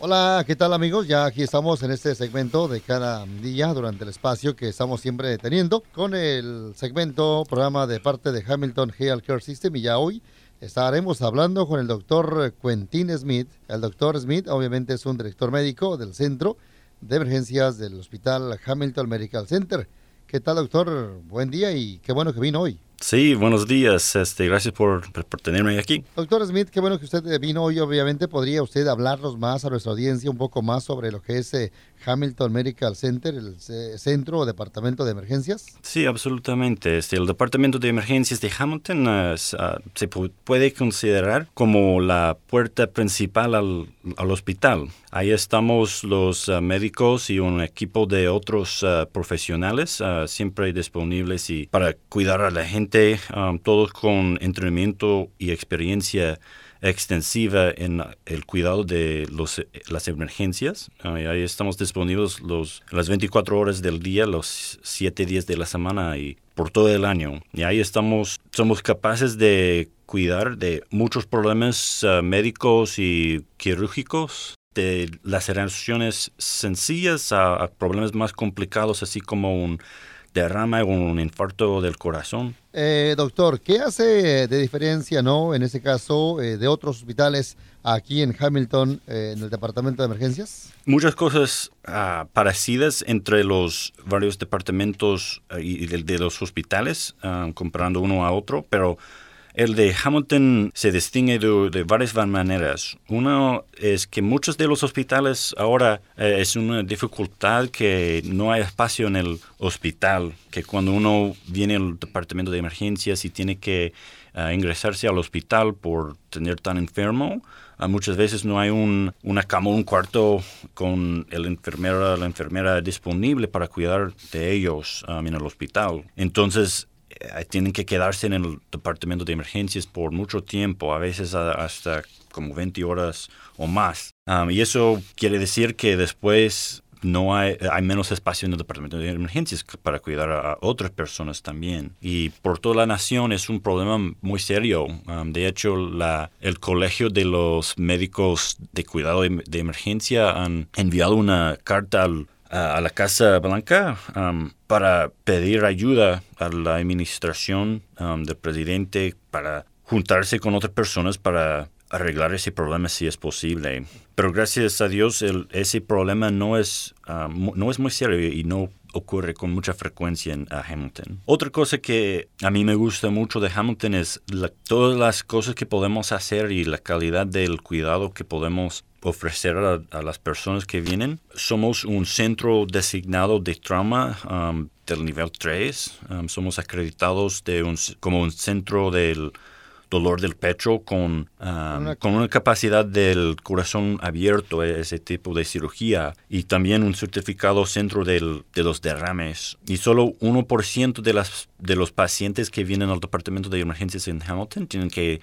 Hola, ¿qué tal amigos? Ya aquí estamos en este segmento de cada día durante el espacio que estamos siempre teniendo con el segmento programa de parte de Hamilton Health Care System y ya hoy estaremos hablando con el doctor Quentin Smith. El doctor Smith obviamente es un director médico del centro de emergencias del hospital Hamilton Medical Center. ¿Qué tal doctor? Buen día y qué bueno que vino hoy. Sí, buenos días. Este, gracias por, por, tenerme aquí. Doctor Smith, qué bueno que usted vino hoy. Obviamente, ¿podría usted hablarnos más a nuestra audiencia un poco más sobre lo que es eh, Hamilton Medical Center, el eh, centro o departamento de emergencias? Sí, absolutamente. Este, el departamento de emergencias de Hamilton uh, se puede considerar como la puerta principal al, al hospital. Ahí estamos los uh, médicos y un equipo de otros uh, profesionales siempre disponibles y para cuidar a la gente Um, todos con entrenamiento y experiencia extensiva en el cuidado de los, las emergencias. ahí estamos disponibles los, las 24 horas del día, los 7 días de la semana y por todo el año. Y ahí estamos, somos capaces de cuidar de muchos problemas uh, médicos y quirúrgicos de las relaciones sencillas a, problemas más complicados, así como un derrama o un infarto del corazón. Eh, doctor, ¿qué hace de diferencia, no, en ese caso, eh, de otros hospitales aquí en Hamilton, eh, en el departamento de emergencias? Muchas cosas uh, parecidas entre los varios departamentos y de, los hospitales, uh, comparando uno a otro, pero el de Hamilton se distingue de, varias maneras. Uno es que muchos de los hospitales ahora eh, es una dificultad que no hay espacio en el hospital, que cuando uno viene al departamento de emergencias y tiene que eh, ingresarse al hospital por tener tan enfermo, muchas veces no hay un, una cama, un cuarto con el enfermero la enfermera disponible para cuidar de ellos um, en el hospital. Entonces, tienen que quedarse en el departamento de emergencias por mucho tiempo, a veces hasta como 20 horas o más. Um, y eso quiere decir que después no hay, hay menos espacio en el departamento de emergencias para cuidar a otras personas también. Y por toda la nación es un problema muy serio. Um, de hecho, la, el Colegio de los Médicos de Cuidado de, de Emergencia han enviado una carta al a, la Casa Blanca um, para pedir ayuda a la administración um, del presidente para juntarse con otras personas para arreglar ese problema si es posible. Pero gracias a Dios ese problema no es, um, no es muy serio y no ocurre con mucha frecuencia en Hamilton. Otra cosa que a mí me gusta mucho de Hamilton es todas las cosas que podemos hacer y la calidad del cuidado que podemos ofrecer a, las personas que vienen. Somos un centro designado de trauma um, del nivel 3. Um, somos acreditados de un, como un centro del dolor del pecho con, um, una... con una capacidad del corazón abierto, ese tipo de cirugía, y también un certificado centro del, de los derrames. Y solo 1% de, las, de los pacientes que vienen al departamento de emergencias en Hamilton tienen que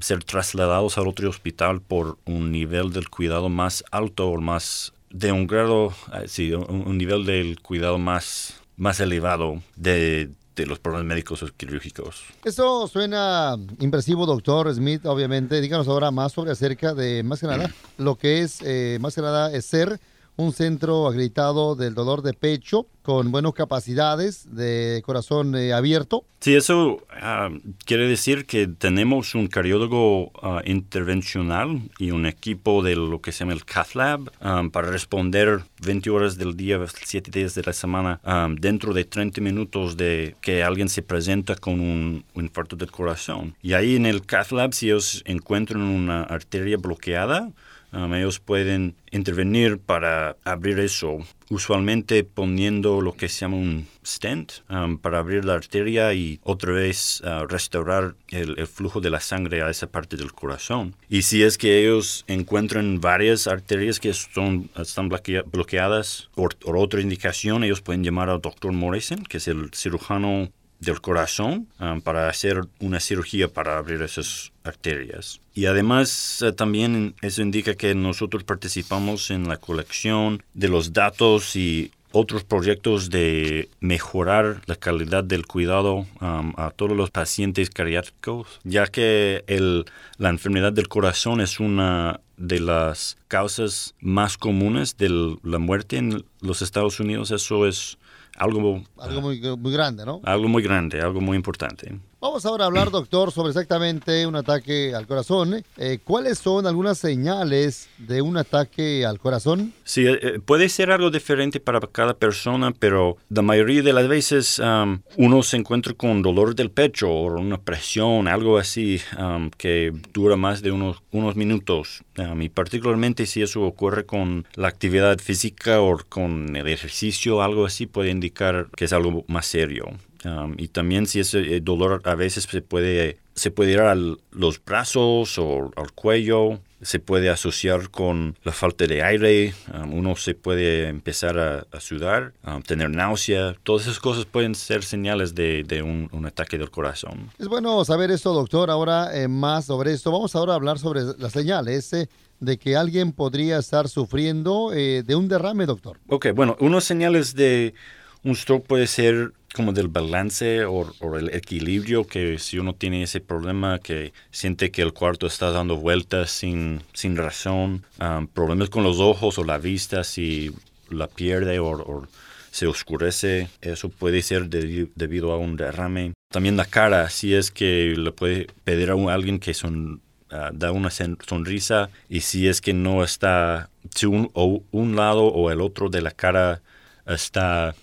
ser trasladados al otro hospital por un nivel del cuidado más alto o más de un grado, eh, sí, un, nivel del cuidado más, más elevado de, de los problemas médicos o quirúrgicos. Eso suena impresivo, doctor Smith, obviamente. Díganos ahora más sobre acerca de, más que nada, lo que es, eh, más que nada, es ser un centro acreditado del dolor de pecho con buenas capacidades de corazón eh, abierto. Sí, eso ah, quiere decir que tenemos un cardiólogo ah, intervencional y un equipo de lo que se llama el Cath Lab ah, para responder 20 horas del día, 7 días de la semana, dentro de 30 minutos de que alguien se presenta con un, un, infarto del corazón. Y ahí en el Cath Lab, si ellos encuentran una arteria bloqueada, Um, ellos pueden intervenir para abrir eso, usualmente poniendo lo que se llama un stent um, para abrir la arteria y otra vez uh, restaurar el, flujo de la sangre a esa parte del corazón. Y si es que ellos encuentran varias arterias que son, están bloqueadas por otra indicación, ellos pueden llamar al doctor Morrison, que es el cirujano del corazón um, para hacer una cirugía para abrir esas arterias. Y además eh, también eso indica que nosotros participamos en la colección de los datos y otros proyectos de mejorar la calidad del cuidado um, a todos los pacientes cardíacos, ya que el, la enfermedad del corazón es una de las causas más comunes de la muerte en los Estados Unidos. Eso es algo, algo muy, muy grande, ¿no? Algo muy grande, algo muy importante. Vamos ahora a hablar, doctor, sobre exactamente un ataque al corazón. Eh, ¿Cuáles son algunas señales de un ataque al corazón? Sí, eh, eh, puede ser algo diferente para cada persona, pero la mayoría de las veces um, uno se encuentra con dolor del pecho o una presión, algo así, um, que dura más de unos, unos minutos. Um, y particularmente si eso ocurre con la actividad física o con el ejercicio, algo así puede indicar que es algo más serio. Um, y también si ese eh, dolor a veces se puede, se puede ir a los brazos o al cuello, se puede asociar con la falta de aire, um, uno se puede empezar a, sudar, um, tener náusea, todas esas cosas pueden ser señales de, de un, ataque del corazón. Es bueno saber esto, doctor. Ahora eh, más sobre esto. Vamos ahora a hablar sobre las señales. Eh, de que alguien podría estar sufriendo de un derrame, doctor. Ok, bueno, unas señales de un stroke puede ser como del balance o, el equilibrio, que si uno tiene ese problema que siente que el cuarto está dando vueltas sin, sin razón, um, problemas con los ojos o la vista, si la pierde o, se oscurece, eso puede ser debido a un derrame. También la cara, si es que le puede pedir a alguien que son, uh, da una sonrisa y si es que no está, si un, o un lado o el otro de la cara está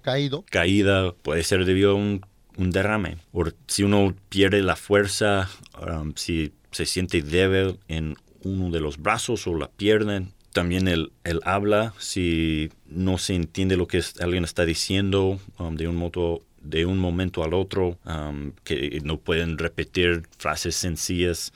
caído. Caída puede ser debido a un, derrame. O si uno pierde la fuerza, um, si se siente débil en uno de los brazos o la pierna. También el, el habla, si no se entiende lo que alguien está diciendo um, de un de un momento al otro, um, que no pueden repetir frases sencillas.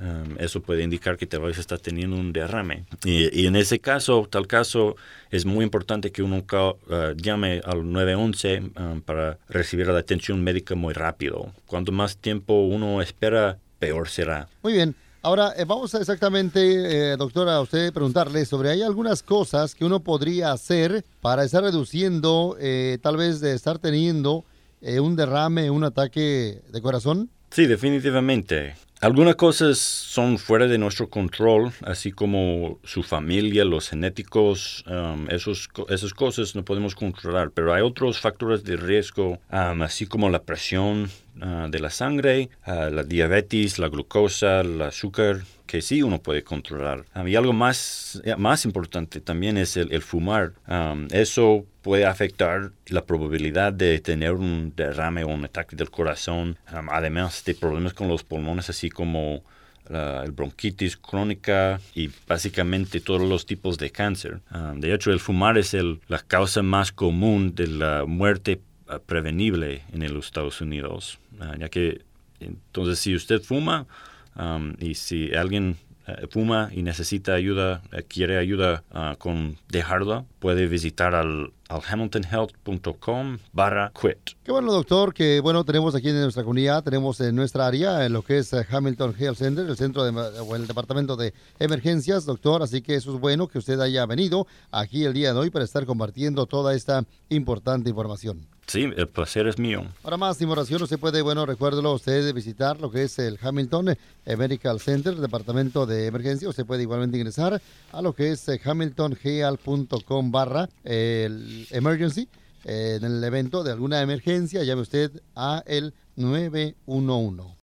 Um, eso puede indicar que tal vez está teniendo un derrame. Y, en ese caso, tal caso, es muy importante que uno uh, llame al 911 um, para recibir la atención médica muy rápido. Cuanto más tiempo uno espera, peor será. Muy bien. Ahora, eh, vamos a exactamente, eh, doctora, a usted preguntarle sobre, ¿hay algunas cosas que uno podría hacer para estar reduciendo, eh, tal vez de estar teniendo un derrame, un ataque de corazón? Sí, definitivamente. Algunas cosas son fuera de nuestro control, así como su familia, los genéticos, um, esos, esas cosas no podemos controlar, pero hay otros factores de riesgo, um, así como la presión uh, de la sangre, uh, la diabetes, la glucosa, el azúcar, que sí uno puede controlar. Um, y algo más, más importante también es el, fumar. eso puede afectar la probabilidad de tener un derrame o un ataque del corazón, además de problemas con los pulmones, así como el bronquitis crónica y básicamente todos los tipos de cáncer. de hecho, el fumar es el, la causa más común de la muerte ah, prevenible en los Estados Unidos, ah, ya que entonces si usted fuma y si alguien eh, fuma y necesita ayuda, eh, quiere ayuda ah, con dejarla, puede visitar al al hamiltonhealth.com barra quit. Qué bueno, doctor, que bueno, tenemos aquí en nuestra comunidad, tenemos en nuestra área, en lo que es eh, Hamilton Health Center, el centro de, o el departamento de emergencias, doctor, así que eso es bueno que usted haya venido aquí el día de hoy para estar compartiendo toda esta importante información. Sí, el placer es mío. Para más información, usted puede, bueno, recuérdelo, usted visitar lo que es el Hamilton Medical Center, departamento de emergencia. Usted puede igualmente ingresar a lo que es eh, hamiltonheal.com barra el emergency. Eh, en el evento de alguna emergencia, llame usted a el 911.